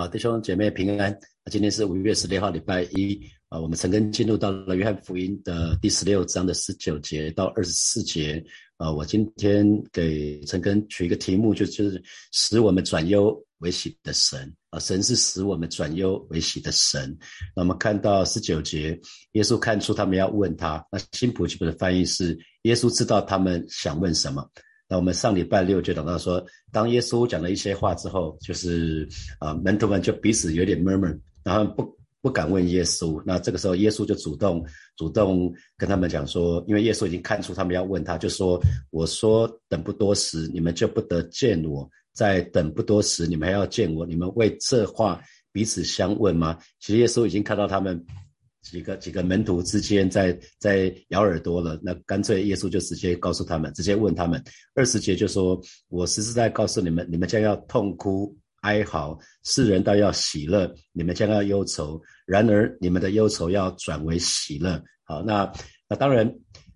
好，弟兄姐妹平安。今天是五月十六号，礼拜一啊。我们陈根进入到了约翰福音的第十六章的十九节到二十四节啊。我今天给陈根取一个题目，就就是使我们转忧为喜的神啊。神是使我们转忧为喜的神。那我们看到十九节，耶稣看出他们要问他。那新普基本的翻译是：耶稣知道他们想问什么。那我们上礼拜六就讲到说，当耶稣讲了一些话之后，就是啊门徒们就彼此有点 murmur，然后不不敢问耶稣。那这个时候耶稣就主动主动跟他们讲说，因为耶稣已经看出他们要问他，就说我说等不多时，你们就不得见我；在等不多时，你们还要见我。你们为这话彼此相问吗？其实耶稣已经看到他们。几个几个门徒之间在在咬耳朵了，那干脆耶稣就直接告诉他们，直接问他们。二十节就说：“我实实在告诉你们，你们将要痛哭哀嚎，世人倒要喜乐；你们将要忧愁，然而你们的忧愁要转为喜乐。”好，那那当然，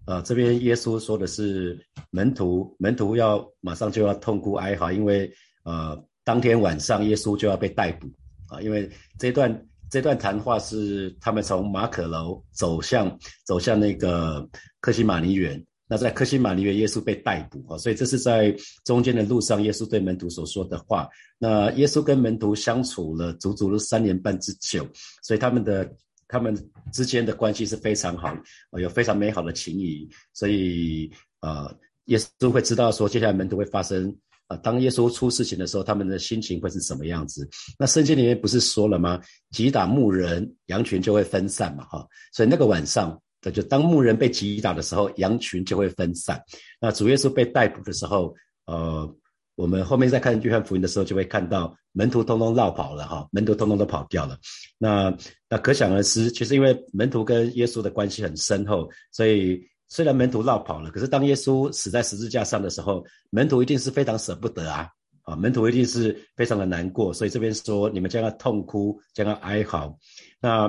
呃，这边耶稣说的是门徒，门徒要马上就要痛哭哀嚎，因为呃，当天晚上耶稣就要被逮捕啊，因为这段。这段谈话是他们从马可楼走向走向那个克西马尼园。那在克西马尼园，耶稣被逮捕啊，所以这是在中间的路上，耶稣对门徒所说的话。那耶稣跟门徒相处了足足三年半之久，所以他们的他们之间的关系是非常好，有非常美好的情谊。所以呃，耶稣会知道说，接下来门徒会发生。啊，当耶稣出事情的时候，他们的心情会是什么样子？那圣经里面不是说了吗？击打牧人，羊群就会分散嘛，哈。所以那个晚上，就当牧人被击打的时候，羊群就会分散。那主耶稣被逮捕的时候，呃，我们后面再看约翰福音的时候，就会看到门徒通通绕跑了，哈，门徒通通都跑掉了。那那可想而知，其实因为门徒跟耶稣的关系很深厚，所以。虽然门徒绕跑了，可是当耶稣死在十字架上的时候，门徒一定是非常舍不得啊！啊，门徒一定是非常的难过。所以这边说，你们将要痛哭，将要哀嚎。那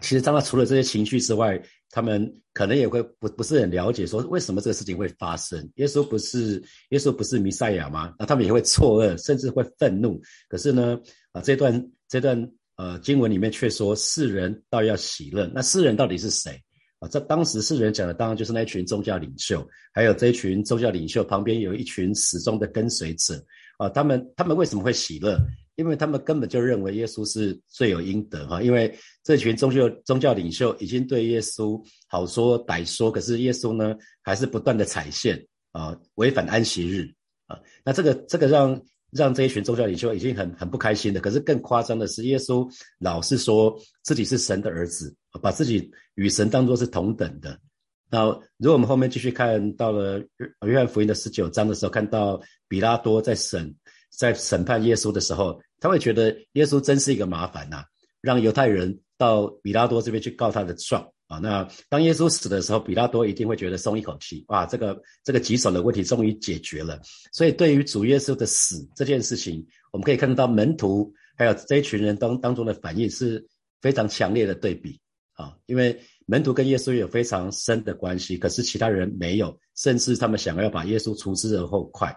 其实当他除了这些情绪之外，他们可能也会不不是很了解，说为什么这个事情会发生？耶稣不是耶稣不是弥赛亚吗？那他们也会错愕，甚至会愤怒。可是呢，啊，这段这段呃经文里面却说世人倒要喜乐。那世人到底是谁？在当时世人讲的，当然就是那群宗教领袖，还有这一群宗教领袖旁边有一群始终的跟随者啊。他们他们为什么会喜乐？因为他们根本就认为耶稣是罪有应得哈。因为这群宗教宗教领袖已经对耶稣好说歹说，可是耶稣呢，还是不断的踩线啊，违反安息日啊。那这个这个让让这一群宗教领袖已经很很不开心的。可是更夸张的是，耶稣老是说自己是神的儿子。把自己与神当作是同等的。那如果我们后面继续看到了约翰福音的十九章的时候，看到比拉多在审在审判耶稣的时候，他会觉得耶稣真是一个麻烦呐，让犹太人到比拉多这边去告他的状啊。那当耶稣死的时候，比拉多一定会觉得松一口气，哇，这个这个棘手的问题终于解决了。所以对于主耶稣的死这件事情，我们可以看到门徒还有这一群人当当中的反应是非常强烈的对比。啊，因为门徒跟耶稣有非常深的关系，可是其他人没有，甚至他们想要把耶稣除之而后快。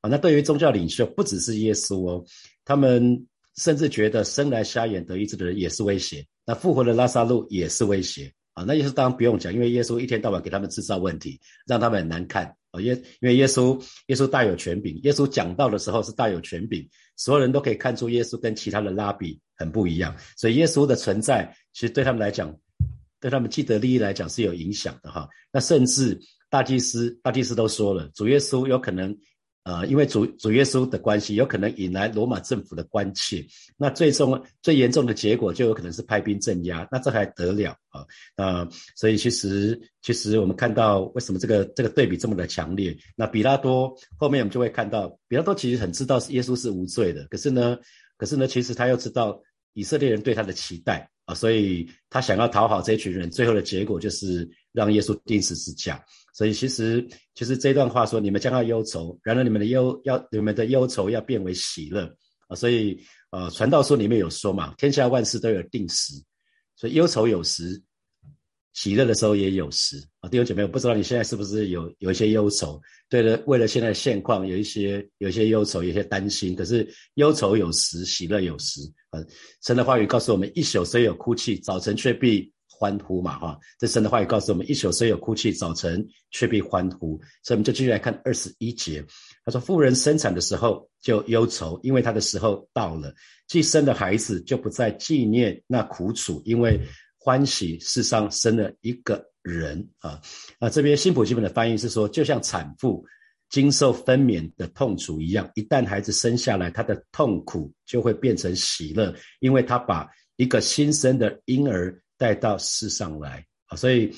啊，那对于宗教领袖，不只是耶稣哦，他们甚至觉得生来瞎眼得医治的人也是威胁，那复活的拉萨路也是威胁。啊，那耶稣当然不用讲，因为耶稣一天到晚给他们制造问题，让他们很难看。啊，耶，因为耶稣耶稣大有权柄，耶稣讲道的时候是大有权柄，所有人都可以看出耶稣跟其他的拉比很不一样，所以耶稣的存在其实对他们来讲，对他们既得利益来讲是有影响的哈。那甚至大祭司大祭司都说了，主耶稣有可能。呃，因为主主耶稣的关系，有可能引来罗马政府的关切，那最终最严重的结果就有可能是派兵镇压，那这还得了啊？啊，所以其实其实我们看到为什么这个这个对比这么的强烈？那比拉多后面我们就会看到，比拉多其实很知道耶稣是无罪的，可是呢，可是呢，其实他又知道以色列人对他的期待所以他想要讨好这群人，最后的结果就是让耶稣钉十字架。所以其实，其实这段话说，你们将要忧愁，然而你们的忧要你们的忧愁要变为喜乐啊！所以，呃，传道书里面有说嘛，天下万事都有定时，所以忧愁有时，喜乐的时候也有时啊，弟兄姐妹，我不知道你现在是不是有有一些忧愁，对了，为了现在的现况有一些有一些忧愁，有些担心。可是忧愁有时，喜乐有时啊。神的话语告诉我们：一宿虽有哭泣，早晨却必欢呼嘛！哈，这神的话语告诉我们：一宿虽有哭泣，早晨却必欢呼。所以我们就继续来看二十一节，他说：妇人生产的时候就忧愁，因为她的时候到了；既生的孩子就不再纪念那苦楚，因为。欢喜世上生了一个人啊那！这边新普基本的翻译是说，就像产妇经受分娩的痛楚一样，一旦孩子生下来，他的痛苦就会变成喜乐，因为他把一个新生的婴儿带到世上来啊！所以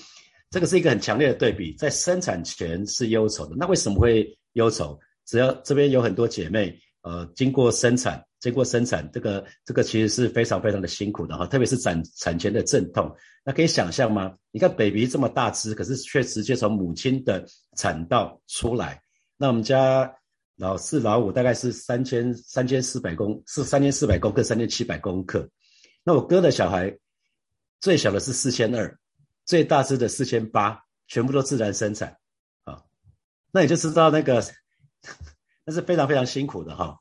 这个是一个很强烈的对比，在生产前是忧愁的，那为什么会忧愁？只要这边有很多姐妹，呃，经过生产。经过生产，这个这个其实是非常非常的辛苦的哈，特别是产产前的阵痛，那可以想象吗？你看 baby 这么大只，可是却直接从母亲的产道出来。那我们家老四老五大概是三千三千四百公是三千四百公克，三千七百公克。那我哥的小孩最小的是四千二，最大只的四千八，全部都自然生产啊。那你就知道那个那是非常非常辛苦的哈。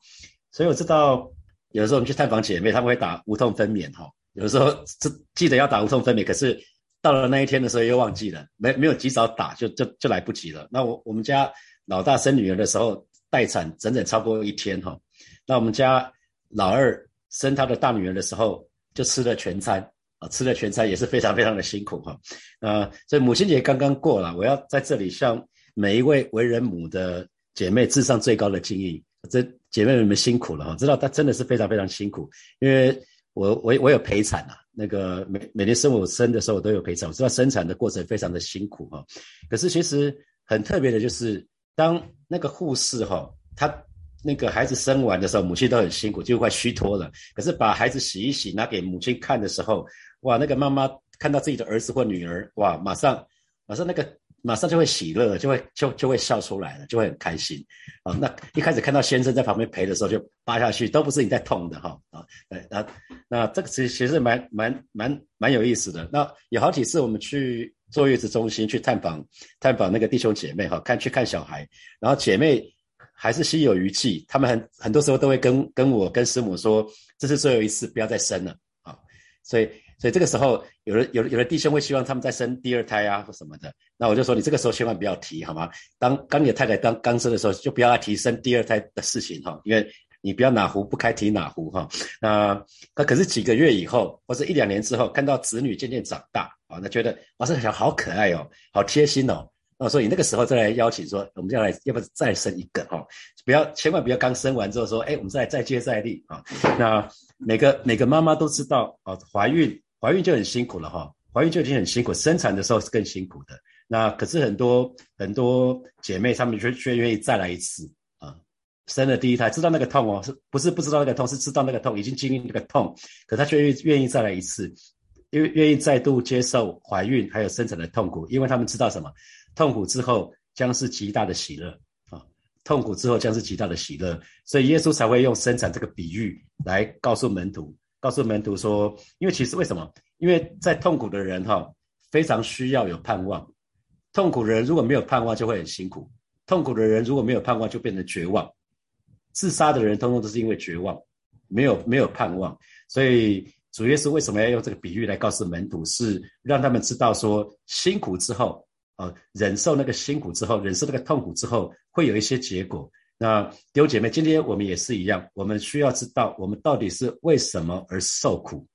所以我知道，有的时候我们去探访姐妹，他们会打无痛分娩哈。有的时候记记得要打无痛分娩，可是到了那一天的时候又忘记了，没没有及早打，就就就来不及了。那我我们家老大生女儿的时候待产整整超过一天哈。那我们家老二生他的大女儿的时候就吃了全餐啊，吃了全餐也是非常非常的辛苦哈。呃，所以母亲节刚刚过了，我要在这里向每一位为人母的姐妹致上最高的敬意。这姐妹们辛苦了哈，知道她真的是非常非常辛苦，因为我我我有陪产啊，那个每每年生我生的时候我都有陪产，我知道生产的过程非常的辛苦哈。可是其实很特别的就是，当那个护士哈，她那个孩子生完的时候，母亲都很辛苦，就快虚脱了。可是把孩子洗一洗，拿给母亲看的时候，哇，那个妈妈看到自己的儿子或女儿，哇，马上马上那个。马上就会喜乐，就会就就会笑出来了，就会很开心啊。那一开始看到先生在旁边陪的时候，就扒下去，都不是你在痛的哈啊。对，那那这个其实其实蛮蛮蛮蛮有意思的。那有好几次我们去坐月子中心去探访探访那个弟兄姐妹哈，看去看小孩，然后姐妹还是心有余悸，他们很很多时候都会跟跟我跟师母说，这是最后一次，不要再生了啊。所以。所以这个时候，有的有的有的弟兄会希望他们再生第二胎啊，或什么的。那我就说，你这个时候千万不要提，好吗？当当你的太太刚刚生的时候，就不要来提生第二胎的事情哈，因为你不要哪壶不开提哪壶哈。那那可是几个月以后，或者一两年之后，看到子女渐渐长大啊，那觉得哇，这小孩好可爱哦，好贴心哦。那所以那个时候再来邀请说，我们要来要不再生一个哈？不要千万不要刚生完之后说，哎，我们再再接再厉啊。那每个每个妈妈都知道啊，怀孕。怀孕就很辛苦了哈，怀孕就已经很辛苦，生产的时候是更辛苦的。那可是很多很多姐妹她们却却愿意再来一次啊，生了第一胎知道那个痛哦，是不是不知道那个痛，是知道那个痛，已经经历那个痛，可她却愿愿意再来一次，因为愿意再度接受怀孕还有生产的痛苦，因为他们知道什么，痛苦之后将是极大的喜乐啊，痛苦之后将是极大的喜乐，所以耶稣才会用生产这个比喻来告诉门徒。告诉门徒说，因为其实为什么？因为在痛苦的人哈，非常需要有盼望。痛苦的人如果没有盼望，就会很辛苦。痛苦的人如果没有盼望，就变成绝望。自杀的人通通都是因为绝望，没有没有盼望。所以主耶稣为什么要用这个比喻来告诉门徒，是让他们知道说，辛苦之后，呃，忍受那个辛苦之后，忍受那个痛苦之后，会有一些结果。那弟兄姐妹，今天我们也是一样，我们需要知道我们到底是为什么而受苦。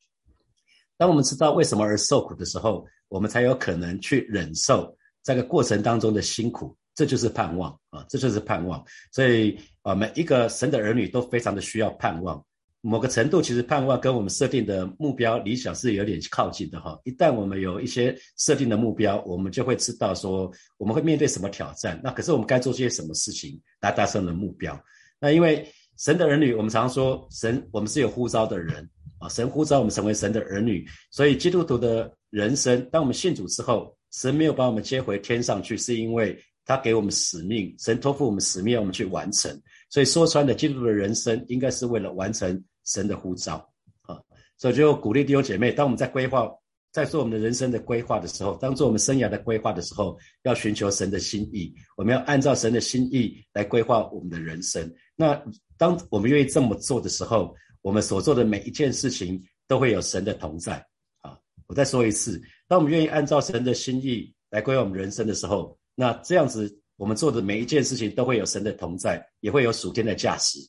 当我们知道为什么而受苦的时候，我们才有可能去忍受这个过程当中的辛苦。这就是盼望啊，这就是盼望。所以啊，每一个神的儿女都非常的需要盼望。某个程度，其实盼望跟我们设定的目标理想是有点靠近的哈。一旦我们有一些设定的目标，我们就会知道说我们会面对什么挑战。那可是我们该做些什么事情来达成的目标？那因为神的儿女，我们常说神，我们是有呼召的人啊。神呼召我们成为神的儿女，所以基督徒的人生，当我们信主之后，神没有把我们接回天上去，是因为他给我们使命，神托付我们使命，我们去完成。所以说穿的，基督徒的人生应该是为了完成。神的呼召啊，所以就鼓励弟兄姐妹，当我们在规划在做我们的人生的规划的时候，当做我们生涯的规划的时候，要寻求神的心意，我们要按照神的心意来规划我们的人生。那当我们愿意这么做的时候，我们所做的每一件事情都会有神的同在。啊，我再说一次，当我们愿意按照神的心意来规划我们人生的时候，那这样子我们做的每一件事情都会有神的同在，也会有属天的价值。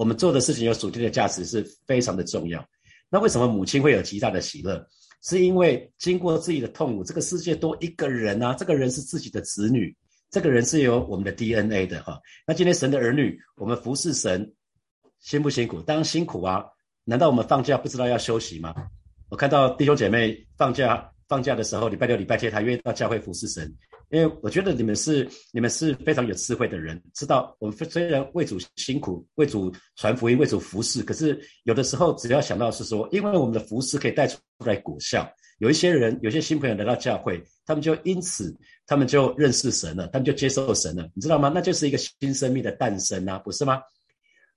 我们做的事情有属天的价值是非常的重要。那为什么母亲会有极大的喜乐？是因为经过自己的痛苦，这个世界多一个人啊，这个人是自己的子女，这个人是有我们的 DNA 的哈。那今天神的儿女，我们服侍神，辛不辛苦？当然辛苦啊！难道我们放假不知道要休息吗？我看到弟兄姐妹放假放假的时候，礼拜六、礼拜天他愿意到教会服侍神。因为我觉得你们是你们是非常有智慧的人，知道我们虽然为主辛苦，为主传福音，为主服侍，可是有的时候只要想到是说，因为我们的服侍可以带出来果效，有一些人，有些新朋友来到教会，他们就因此他们就认识神了，他们就接受神了，你知道吗？那就是一个新生命的诞生啊，不是吗？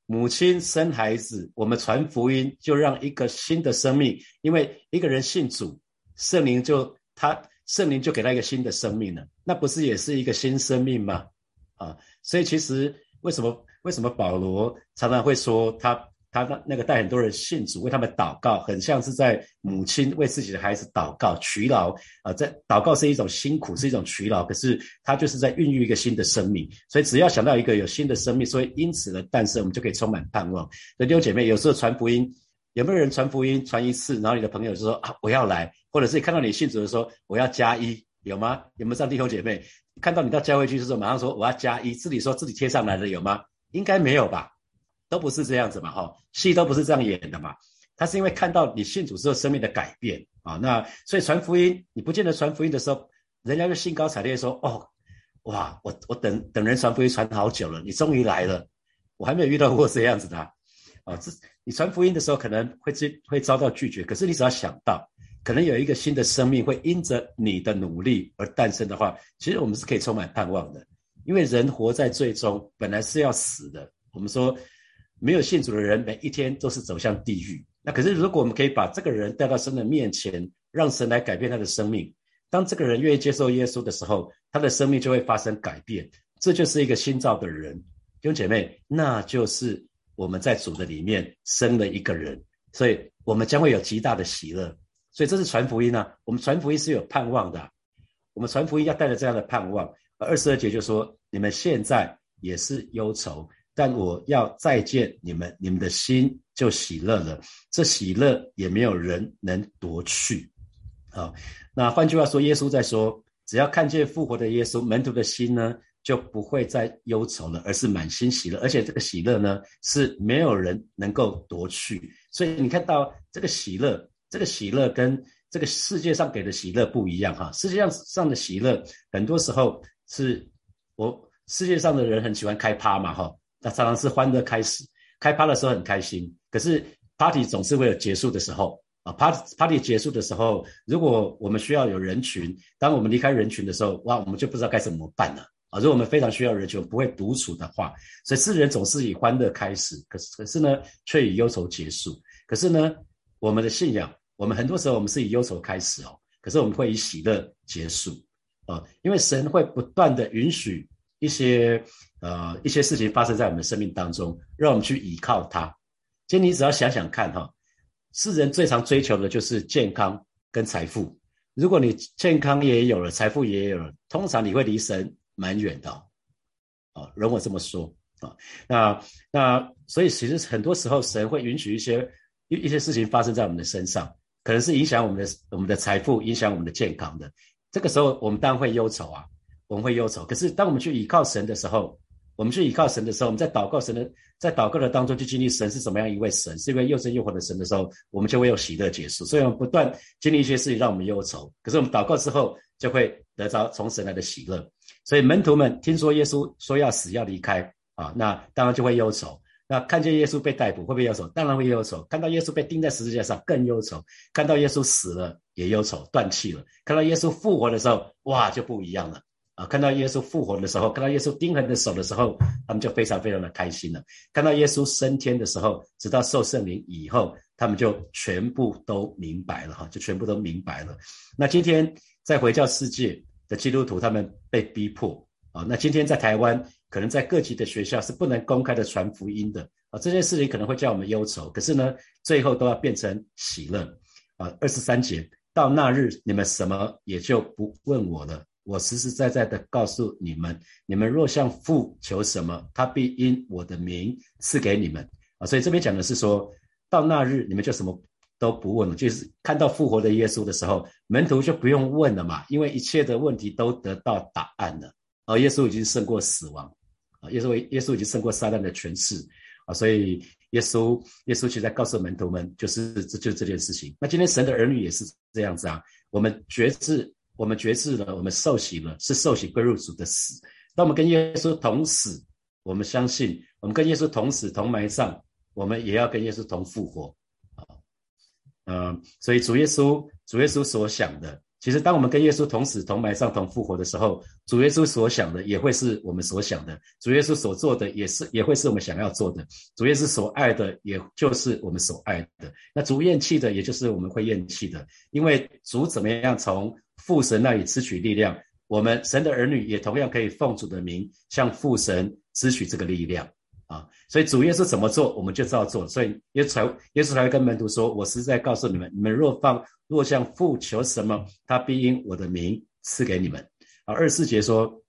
母亲生孩子，我们传福音就让一个新的生命，因为一个人信主，圣灵就他。圣灵就给他一个新的生命了，那不是也是一个新生命吗？啊，所以其实为什么为什么保罗常常会说他他那那个带很多人信主，为他们祷告，很像是在母亲为自己的孩子祷告取劳啊，在祷告是一种辛苦，是一种取劳，可是他就是在孕育一个新的生命。所以只要想到一个有新的生命，所以因此的诞生，我们就可以充满盼望。弟兄姐妹，有时候传福音，有没有人传福音传一次，然后你的朋友就说啊，我要来。或者是看到你信主的时候，我要加一，有吗？有没有这样弟兄姐妹？看到你到教会去的时候，马上说我要加一，自己说自己贴上来的有吗？应该没有吧？都不是这样子嘛，哈，戏都不是这样演的嘛。他是因为看到你信主之后生命的改变啊，那所以传福音，你不见得传福音的时候，人家就兴高采烈说，哦，哇，我我等等人传福音传好久了，你终于来了，我还没有遇到过这样子的。啊这你传福音的时候可能会会会遭到拒绝，可是你只要想到。可能有一个新的生命会因着你的努力而诞生的话，其实我们是可以充满盼望的。因为人活在最终本来是要死的。我们说没有信主的人，每一天都是走向地狱。那可是如果我们可以把这个人带到神的面前，让神来改变他的生命，当这个人愿意接受耶稣的时候，他的生命就会发生改变。这就是一个新造的人，弟兄姐妹，那就是我们在主的里面生了一个人，所以我们将会有极大的喜乐。所以这是传福音啊，我们传福音是有盼望的，我们传福音要带着这样的盼望。二十二节就说：你们现在也是忧愁，但我要再见你们，你们的心就喜乐了。这喜乐也没有人能夺去。好，那换句话说，耶稣在说：只要看见复活的耶稣，门徒的心呢就不会再忧愁了，而是满心喜乐。而且这个喜乐呢是没有人能够夺去。所以你看到这个喜乐。这个喜乐跟这个世界上给的喜乐不一样哈，世界上上的喜乐很多时候是我世界上的人很喜欢开趴嘛哈，那常常是欢乐开始，开趴的时候很开心，可是 party 总是会有结束的时候啊，party party 结束的时候，如果我们需要有人群，当我们离开人群的时候，哇，我们就不知道该怎么办了啊，如果我们非常需要人群，不会独处的话，所以世人总是以欢乐开始，可是可是呢，却以忧愁结束，可是呢，我们的信仰。我们很多时候，我们是以忧愁开始哦，可是我们会以喜乐结束，啊，因为神会不断的允许一些呃一些事情发生在我们的生命当中，让我们去依靠他。其实你只要想想看哈，世人最常追求的就是健康跟财富。如果你健康也有了，财富也有了，通常你会离神蛮远的，啊，容我这么说啊。那那所以其实很多时候，神会允许一些一一些事情发生在我们的身上。可能是影响我们的我们的财富，影响我们的健康的。这个时候，我们当然会忧愁啊，我们会忧愁。可是，当我们去依靠神的时候，我们去依靠神的时候，我们在祷告神的，在祷告的当中去经历神是怎么样一位神，是一位又真又活的神的时候，我们就会有喜乐结束。所以，我们不断经历一些事情，让我们忧愁。可是，我们祷告之后，就会得着从神来的喜乐。所以，门徒们听说耶稣说要死要离开啊，那当然就会忧愁。那看见耶稣被逮捕会不会忧愁？当然会忧愁。看到耶稣被钉在十字架上更忧愁。看到耶稣死了也忧愁，断气了。看到耶稣复活的时候，哇，就不一样了啊！看到耶稣复活的时候，看到耶稣钉痕的手的时候，他们就非常非常的开心了。看到耶稣升天的时候，直到受圣灵以后，他。们就全部都明白了哈，就全部都明白了。那今天在回教世界的基督徒，他们被逼迫啊。那今天在台湾，可能在各级的学校是不能公开的传福音的啊。这件事情可能会叫我们忧愁，可是呢，最后都要变成喜乐啊。二十三节，到那日，你们什么也就不问我了。我实实在在的告诉你们：你们若向父求什么，他必因我的名赐给你们啊！所以这边讲的是说，到那日你们就什么都不问了，就是看到复活的耶稣的时候，门徒就不用问了嘛，因为一切的问题都得到答案了。而耶稣已经胜过死亡啊！耶稣耶稣已经胜过撒旦的权势啊！所以耶稣耶稣其实在告诉门徒们，就是这就这件事情。那今天神的儿女也是这样子啊，我们觉知。我们觉知了，我们受洗了，是受洗归入主的死。当我们跟耶稣同死，我们相信，我们跟耶稣同死同埋葬，我们也要跟耶稣同复活。啊，嗯，所以主耶稣，主耶稣所想的。其实，当我们跟耶稣同死、同埋葬、同复活的时候，主耶稣所想的也会是我们所想的；主耶稣所做的也是，也会是我们想要做的；主耶稣所爱的，也就是我们所爱的。那主厌弃的，也就是我们会厌弃的。因为主怎么样从父神那里支取力量，我们神的儿女也同样可以奉主的名向父神支取这个力量。啊，所以主耶稣怎么做，我们就照做。所以耶稣才耶稣才会跟门徒说：“我实在告诉你们，你们若放若向父求什么，他必因我的名赐给你们。”啊，二四节说：“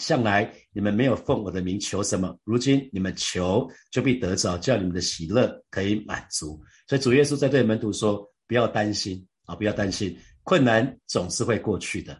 向来你们没有奉我的名求什么，如今你们求就必得着，叫你们的喜乐可以满足。”所以主耶稣在对门徒说：“不要担心啊，不要担心，困难总是会过去的。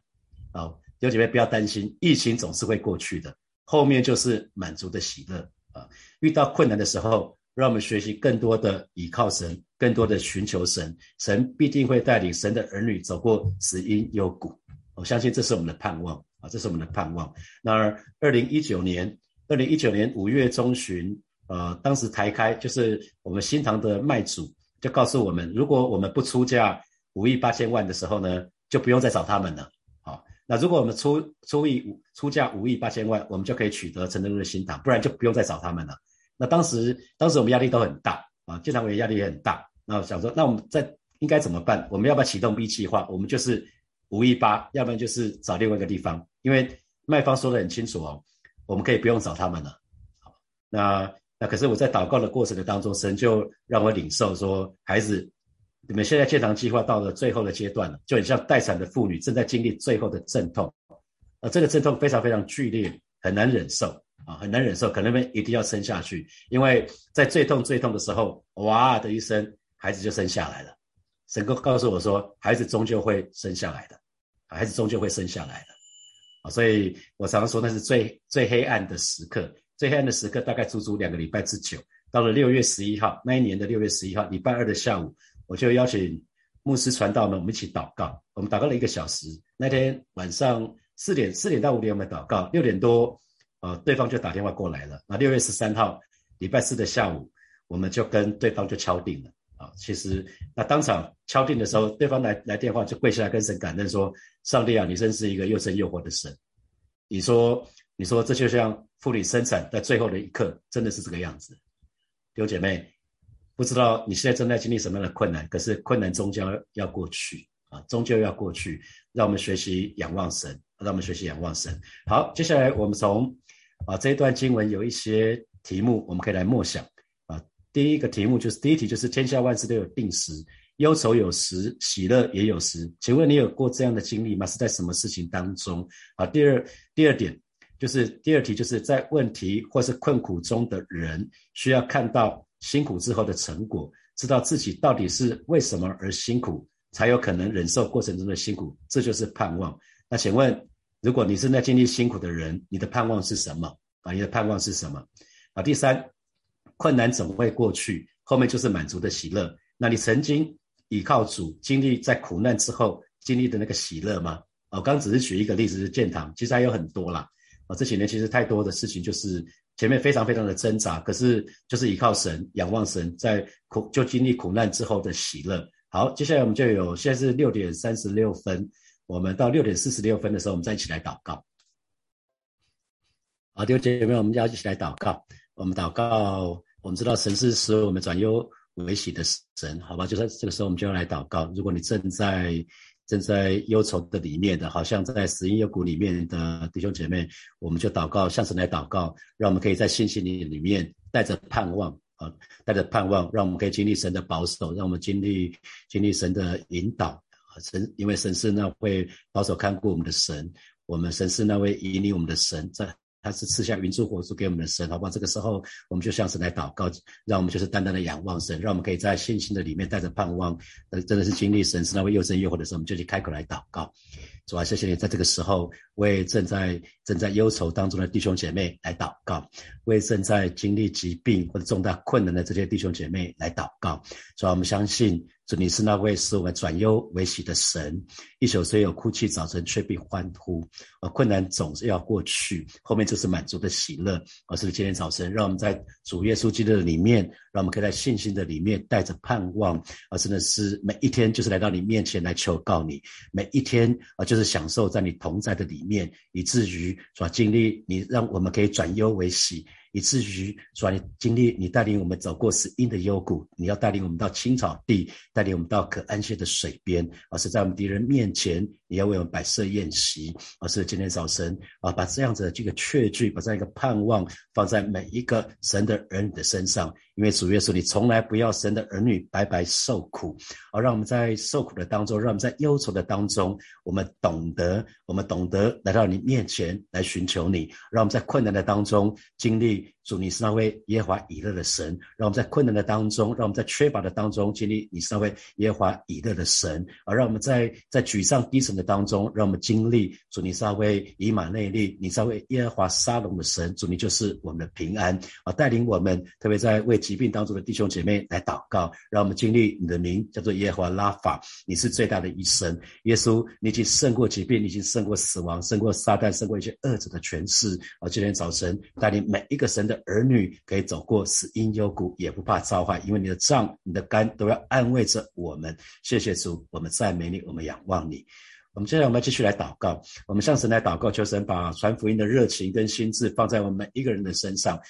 啊，弟兄姐妹不要担心，疫情总是会过去的，后面就是满足的喜乐。”啊，遇到困难的时候，让我们学习更多的倚靠神，更多的寻求神，神必定会带领神的儿女走过死荫幽谷。我相信这是我们的盼望啊，这是我们的盼望。那二零一九年，二零一九年五月中旬，呃，当时台开就是我们新堂的卖主就告诉我们，如果我们不出价五亿八千万的时候呢，就不用再找他们了。好那如果我们出出亿出价五亿八千万，我们就可以取得陈德禄的新堂，不然就不用再找他们了。那当时当时我们压力都很大啊，建堂委员压力也很大。那我想说，那我们在应该怎么办？我们要不要启动 B 计划？我们就是五一八，要不然就是找另外一个地方。因为卖方说的很清楚哦，我们可以不用找他们了。好，那那可是我在祷告的过程的当中，神就让我领受说，孩子。你们现在建堂计划到了最后的阶段了，就很像待产的妇女正在经历最后的阵痛，啊，这个阵痛非常非常剧烈，很难忍受啊，很难忍受，可能们一定要生下去，因为在最痛最痛的时候，哇的一声，孩子就生下来了。神哥告诉我说，孩子终究会生下来的，孩子终究会生下来的，啊，所以我常常说那是最最黑暗的时刻，最黑暗的时刻大概足足两个礼拜之久，到了六月十一号那一年的六月十一号，礼拜二的下午。我就邀请牧师传道们，我们一起祷告。我们祷告了一个小时。那天晚上四点四点到五点我们祷告，六点多，呃，对方就打电话过来了。那六月十三号礼拜四的下午，我们就跟对方就敲定了。啊，其实那当场敲定的时候，对方来来电话就跪下来跟神感恩说：“上帝啊，你真是一个又生又活的神。你说，你说这就像妇女生产在最后的一刻，真的是这个样子。”弟兄姐妹。不知道你现在正在经历什么样的困难，可是困难终将要过去啊，终究要过去。让我们学习仰望神，让我们学习仰望神。好，接下来我们从啊这一段经文有一些题目，我们可以来默想啊。第一个题目就是第一题就是天下万事都有定时，忧愁有时，喜乐也有时。请问你有过这样的经历吗？是在什么事情当中？啊，第二第二点就是第二题就是在问题或是困苦中的人需要看到。辛苦之后的成果，知道自己到底是为什么而辛苦，才有可能忍受过程中的辛苦，这就是盼望。那请问，如果你正在经历辛苦的人，你的盼望是什么？啊，你的盼望是什么？啊，第三，困难总会过去，后面就是满足的喜乐。那你曾经倚靠主，经历在苦难之后经历的那个喜乐吗？我刚只是举一个例子是建堂，其实还有很多啦。啊，这几年其实太多的事情就是。前面非常非常的挣扎，可是就是依靠神，仰望神，在苦就经历苦难之后的喜乐。好，接下来我们就有，现在是六点三十六分，我们到六点四十六分的时候，我们再一起来祷告。好，弟兄姐妹，我们要一起来祷告。我们祷告，我们知道神是使我们转忧为喜的神，好吧？就在这个时候，我们就要来祷告。如果你正在正在忧愁的里面的，好像在死因幽谷里面的弟兄姐妹，我们就祷告，向神来祷告，让我们可以在信心里里面带着盼望啊，带着盼望，让我们可以经历神的保守，让我们经历经历神的引导。神，因为神是那会保守看顾我们的神，我们神是那位引领我们的神，在。他是赐下云柱火柱给我们的神，好不好？这个时候，我们就像是来祷告，让我们就是单单的仰望神，让我们可以在信心的里面带着盼望，呃，真的是经历神是那位又真又活的时候，我们就去开口来祷告。主啊，谢谢你在这个时候为正在正在忧愁当中的弟兄姐妹来祷告，为正在经历疾病或者重大困难的这些弟兄姐妹来祷告。主啊，我们相信。主，你是那位使我们转忧为喜的神。一宿虽有哭泣，早晨却必欢呼。啊，困难总是要过去，后面就是满足的喜乐。而是今天早晨，让我们在主耶稣基督的里面，让我们可以在信心的里面带着盼望。啊，真的是每一天就是来到你面前来求告你，每一天啊就是享受在你同在的里面，以至于主经历你让我们可以转忧为喜。以至于说，你经历你带领我们走过死荫的幽谷，你要带领我们到青草地，带领我们到可安歇的水边，而是在我们敌人面前，你要为我们摆设宴席。而是今天早晨啊，把这样子的这个确据，把这样一个盼望放在每一个神的儿女的身上。因为主耶稣，你从来不要神的儿女白白受苦，而让我们在受苦的当中，让我们在忧愁的当中，我们懂得，我们懂得来到你面前来寻求你，让我们在困难的当中经历。主，你是那位耶和华以勒的神，让我们在困难的当中，让我们在缺乏的当中经历你是那位耶和华以勒的神，而让我们在在沮丧低沉的当中，让我们经历主，你是那位以马内利，你是那位耶和华沙龙的神，主，你就是我们的平安啊！带领我们，特别在为疾病当中的弟兄姐妹来祷告，让我们经历你的名叫做耶和华拉法，你是最大的医生，耶稣，你已经胜过疾病，你已经胜过死亡，胜过撒旦，胜过一些恶者的权势啊！今天早晨带领每一个神的。儿女可以走过死荫幽谷，也不怕遭害，因为你的杖、你的肝都要安慰着我们。谢谢主，我们赞美你，我们仰望你。我们接下来我们继续来祷告，我们向神来祷告，求神把传福音的热情跟心智放在我们每一个人的身上。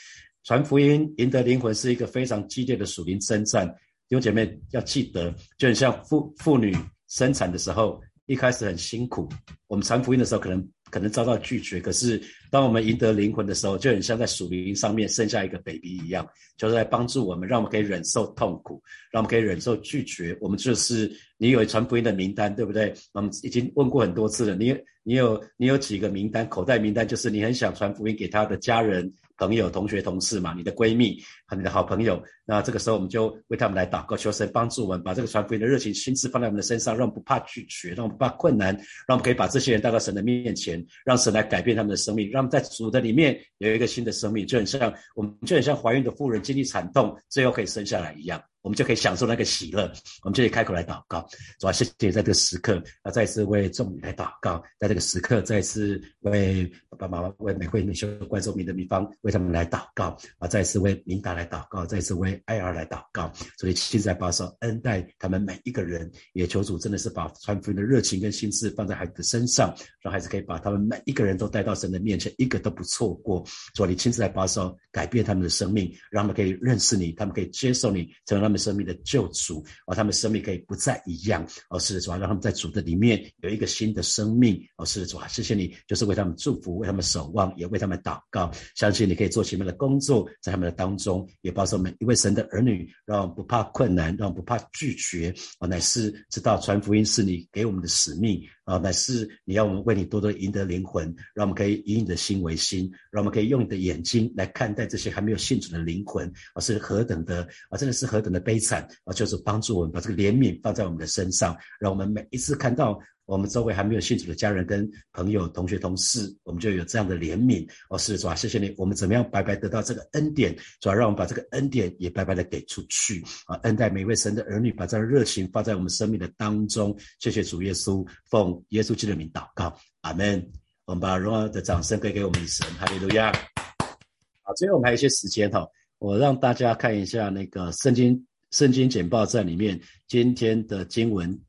传福音、赢得灵魂是一个非常激烈的属灵征战。弟兄姐妹要记得，就很像妇妇女生产的时候，一开始很辛苦。我们传福音的时候，可能可能遭到拒绝，可是。当我们赢得灵魂的时候，就很像在属灵上面生下一个 baby 一样，就是在帮助我们，让我们可以忍受痛苦，让我们可以忍受拒绝。我们就是你有传福音的名单，对不对？我们已经问过很多次了。你你有你有几个名单？口袋名单就是你很想传福音给他的家人、朋友、同学、同事嘛，你的闺蜜和你的好朋友。那这个时候我们就为他们来祷告，求神帮助我们，把这个传福音的热情、心思放在我们的身上，让我们不怕拒绝，让我们不怕困难，让我们可以把这些人带到神的面前，让神来改变他们的生命，让。他们在主的里面有一个新的生命，就很像我们，就很像怀孕的妇人经历惨痛，最后可以生下来一样。我们就可以享受那个喜乐，我们就可以开口来祷告，主啊，谢谢在这个时刻，啊，再次为众女来祷告，在这个时刻，再次为爸爸妈妈、为美惠、美秀、观众民的地方，为他们来祷告，啊，再次为明达来祷告，再次为爱尔来祷告，所以现在保守恩待他们每一个人，也求主真的是把传福音的热情跟心思放在孩子的身上，让孩子可以把他们每一个人都带到神的面前，一个都不错过。主啊，你亲自来保守改变他们的生命，让他们可以认识你，他们可以接受你，成为他们生命的救主，而他们生命可以不再一样，而是主要让他们在主的里面有一个新的生命，而是主啊，谢谢你，就是为他们祝福，为他们守望，也为他们祷告，相信你可以做前面的工作，在他们的当中，也保守每一位神的儿女，让不怕困难，让不怕拒绝，啊，乃是知道传福音是你给我们的使命。啊，乃是你要我们为你多多赢得灵魂，让我们可以以你的心为心，让我们可以用你的眼睛来看待这些还没有信主的灵魂，啊，是何等的啊，真的是何等的悲惨啊！就是帮助我们把这个怜悯放在我们的身上，让我们每一次看到。我们周围还没有信主的家人、跟朋友、同学、同事，我们就有这样的怜悯。哦，是主啊，谢谢你。我们怎么样白白得到这个恩典？主要让我们把这个恩典也白白的给出去啊！恩待每位神的儿女，把这样的热情放在我们生命的当中。谢谢主耶稣，奉耶稣基督的名祷告，阿门。我们把荣耀的掌声给给我们的神，哈利路亚。好，最后我们还有一些时间哈，我让大家看一下那个圣经圣经简报在里面今天的经文。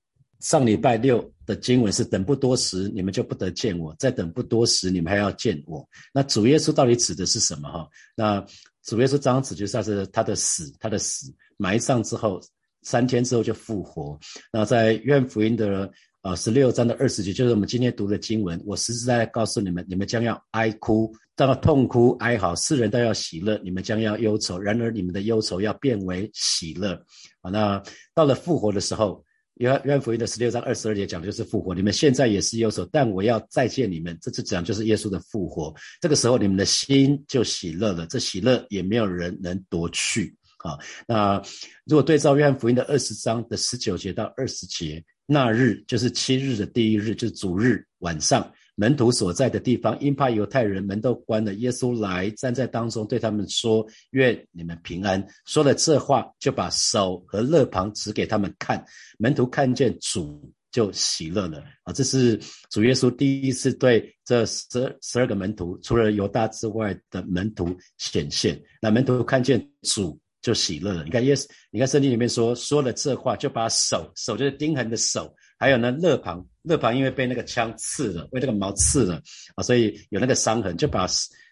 上礼拜六的经文是等不多时，你们就不得见我；再等不多时，你们还要见我。那主耶稣到底指的是什么？哈，那主耶稣这样指就是他的死，他的死。埋葬之后，三天之后就复活。那在愿福音的呃十六章的二十节，就是我们今天读的经文。我实实在在告诉你们，你们将要哀哭，到痛哭哀嚎，世人都要喜乐，你们将要忧愁。然而你们的忧愁要变为喜乐。啊，那到了复活的时候。约约翰福音的十六章二十二节讲的就是复活，你们现在也是有手，但我要再见你们。这次讲就是耶稣的复活，这个时候你们的心就喜乐了，这喜乐也没有人能夺去啊。那如果对照约翰福音的二十章的十九节到二十节，那日就是七日的第一日，就是主日晚上。门徒所在的地方，因怕犹太人门都关了，耶稣来站在当中，对他们说：“愿你们平安。”说了这话，就把手和肋旁指给他们看。门徒看见主，就喜乐了。啊，这是主耶稣第一次对这十十二个门徒，除了犹大之外的门徒显现。那门徒看见主，就喜乐了。你看耶稣，你看圣经里面说，说了这话，就把手，手就是钉痕的手。还有呢，肋旁，勒旁因为被那个枪刺了，被那个矛刺了啊，所以有那个伤痕，就把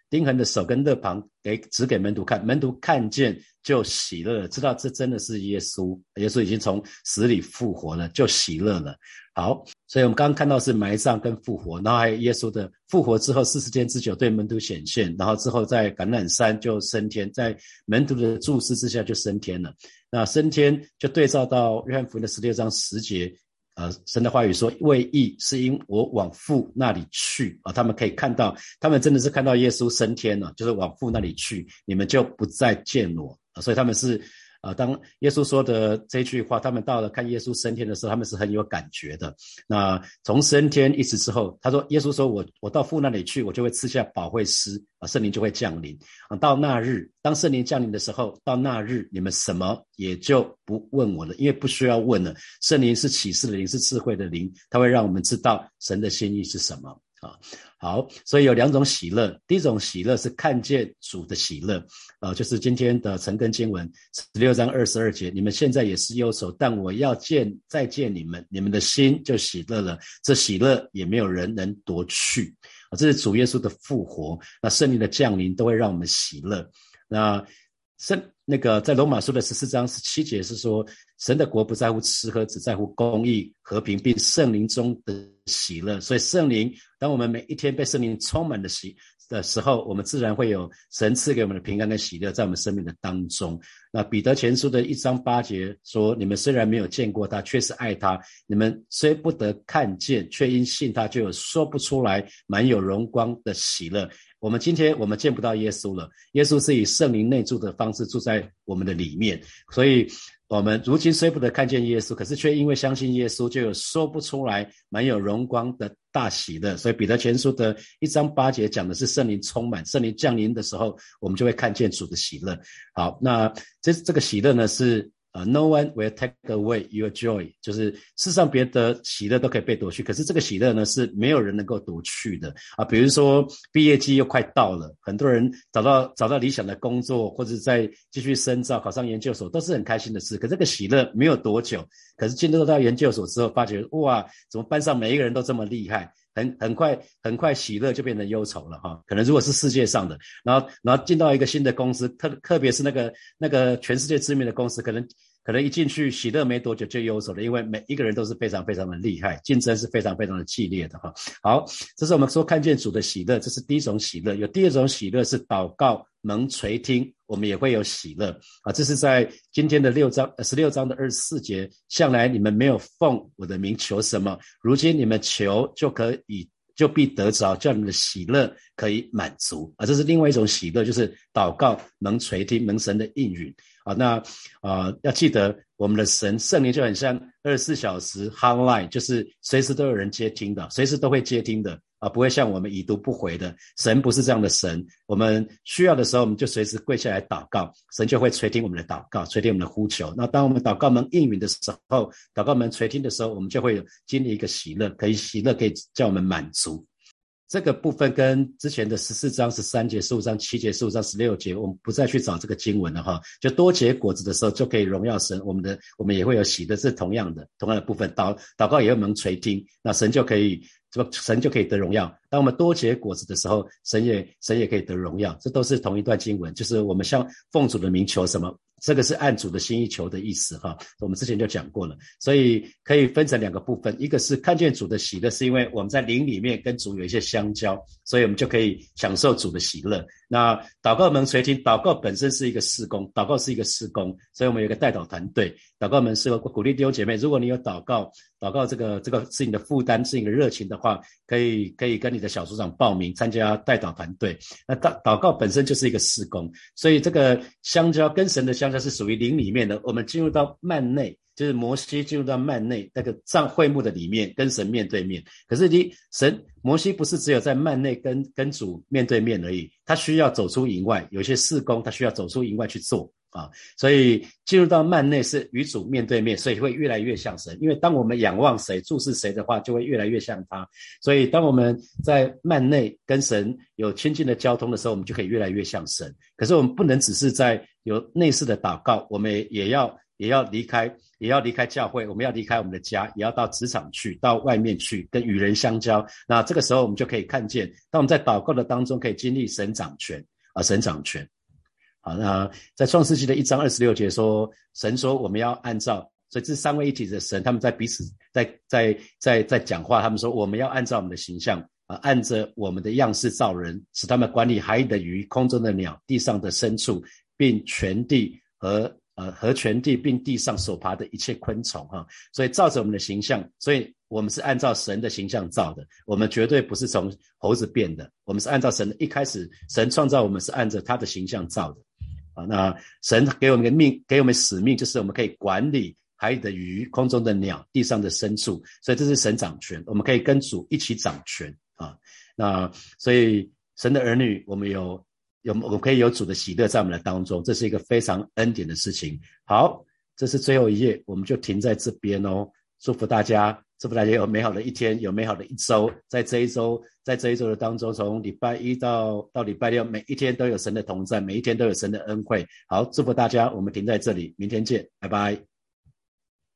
钉痕的手跟勒旁给指给门徒看，门徒看见就喜乐了，知道这真的是耶稣，耶稣已经从死里复活了，就喜乐了。好，所以我们刚刚看到是埋葬跟复活，然后还有耶稣的复活之后四十天之久对门徒显现，然后之后在橄榄山就升天，在门徒的注视之下就升天了。那升天就对照到约翰福音的十六章十节。呃，神的话语说：“为义是因我往父那里去啊。”他们可以看到，他们真的是看到耶稣升天了，就是往父那里去，你们就不再见我。所以他们是。啊，当耶稣说的这句话，他们到了看耶稣升天的时候，他们是很有感觉的。那从升天一直之后，他说：“耶稣说我我到父那里去，我就会赐下保惠师啊，圣灵就会降临啊。到那日，当圣灵降临的时候，到那日你们什么也就不问我了，因为不需要问了。圣灵是启示的灵，是智慧的灵，他会让我们知道神的心意是什么。”啊，好，所以有两种喜乐。第一种喜乐是看见主的喜乐，呃，就是今天的陈根经文十六章二十二节。你们现在也是忧愁，但我要见再见你们，你们的心就喜乐了。这喜乐也没有人能夺去啊！这是主耶稣的复活，那圣灵的降临都会让我们喜乐。那圣那个在罗马书的十四章十七节是说，神的国不在乎吃喝，只在乎公义、和平，并圣灵中的喜乐。所以圣灵，当我们每一天被圣灵充满的喜的时候，我们自然会有神赐给我们的平安跟喜乐在我们生命的当中。那彼得前书的一章八节说：你们虽然没有见过他，却是爱他；你们虽不得看见，却因信他，就有说不出来满有荣光的喜乐。我们今天我们见不到耶稣了，耶稣是以圣灵内住的方式住在我们的里面，所以我们如今虽不得看见耶稣，可是却因为相信耶稣，就有说不出来满有荣光的大喜乐。所以彼得前书的一章八节讲的是圣灵充满，圣灵降临的时候，我们就会看见主的喜乐。好，那这这个喜乐呢是。啊，No one will take away your joy，就是世上别的喜乐都可以被夺去，可是这个喜乐呢是没有人能够夺去的啊。比如说毕业季又快到了，很多人找到找到理想的工作，或者在继续深造、考上研究所，都是很开心的事。可这个喜乐没有多久，可是进入到研究所之后，发觉哇，怎么班上每一个人都这么厉害？很很快很快喜乐就变成忧愁了哈。可能如果是世界上的，然后然后进到一个新的公司，特特别是那个那个全世界知名的公司，可能。可能一进去喜乐没多久就忧愁了，因为每一个人都是非常非常的厉害，竞争是非常非常的激烈的哈。好，这是我们说看见主的喜乐，这是第一种喜乐。有第二种喜乐是祷告能垂听，我们也会有喜乐啊。这是在今天的六章十六章的二十四节，向来你们没有奉我的名求什么，如今你们求就可以。就必得着，叫你们的喜乐可以满足啊！这是另外一种喜乐，就是祷告能垂听门神的应允啊。那啊，要记得我们的神圣灵就很像二十四小时 hotline，就是随时都有人接听的，随时都会接听的啊，不会像我们已读不回的。神不是这样的神，我们需要的时候，我们就随时跪下来祷告，神就会垂听我们的祷告，垂听我们的呼求。那当我们祷告门应允的时候，祷告门垂听的时候，我们就会有经历一个喜乐，可以喜乐可以叫我们满足。这个部分跟之前的十四章十三节、十五章七节、十五章十六节，我们不再去找这个经文了哈。就多结果子的时候，就可以荣耀神。我们的我们也会有喜的，是同样的，同样的部分。祷祷告也会蒙垂听，那神就可以，这个神就可以得荣耀。当我们多结果子的时候，神也神也可以得荣耀。这都是同一段经文，就是我们向奉主的名求什么，这个是按主的心意求的意思哈，我们之前就讲过了，所以可以分成两个部分，一个是看见主的喜乐，是因为我们在灵里面跟主有一些相交，所以我们就可以享受主的喜乐。那祷告门垂听，祷告本身是一个施工，祷告是一个施工，所以我们有一个代祷团队，祷告门是鼓励弟兄姐妹，如果你有祷告，祷告这个这个是你的负担，是你的热情的话，可以可以跟你的小组长报名参加代祷团队。那祷祷告本身就是一个施工，所以这个相交跟神的相它是属于灵里面的。我们进入到幔内。就是摩西进入到幔内那个帐会幕的里面，跟神面对面。可是你神摩西不是只有在幔内跟跟主面对面而已，他需要走出营外，有些事工他需要走出营外去做啊。所以进入到幔内是与主面对面，所以会越来越像神。因为当我们仰望谁、注视谁的话，就会越来越像他。所以当我们在幔内跟神有亲近的交通的时候，我们就可以越来越像神。可是我们不能只是在有内似的祷告，我们也要。也要离开，也要离开教会，我们要离开我们的家，也要到职场去，到外面去跟与人相交。那这个时候，我们就可以看见，当我们在祷告的当中，可以经历神掌权啊，神掌权。好，那在创世纪的一章二十六节说，神说我们要按照，所以这三位一体的神，他们在彼此在在在在讲话，他们说我们要按照我们的形象啊，按着我们的样式造人，使他们管理海里的鱼、空中的鸟、地上的牲畜，并全地和。呃，和全地并地上所爬的一切昆虫，哈，所以照着我们的形象，所以我们是按照神的形象造的，我们绝对不是从猴子变的，我们是按照神的一开始神创造我们是按照他的形象造的，啊，那神给我们个命，给我们使命，就是我们可以管理海里的鱼、空中的鸟、地上的牲畜，所以这是神掌权，我们可以跟主一起掌权啊，那所以神的儿女，我们有。有我们可以有主的喜乐在我们的当中，这是一个非常恩典的事情。好，这是最后一页，我们就停在这边哦。祝福大家，祝福大家有美好的一天，有美好的一周。在这一周，在这一周的当中，从礼拜一到到礼拜六，每一天都有神的同在，每一天都有神的恩惠。好，祝福大家，我们停在这里，明天见，拜拜。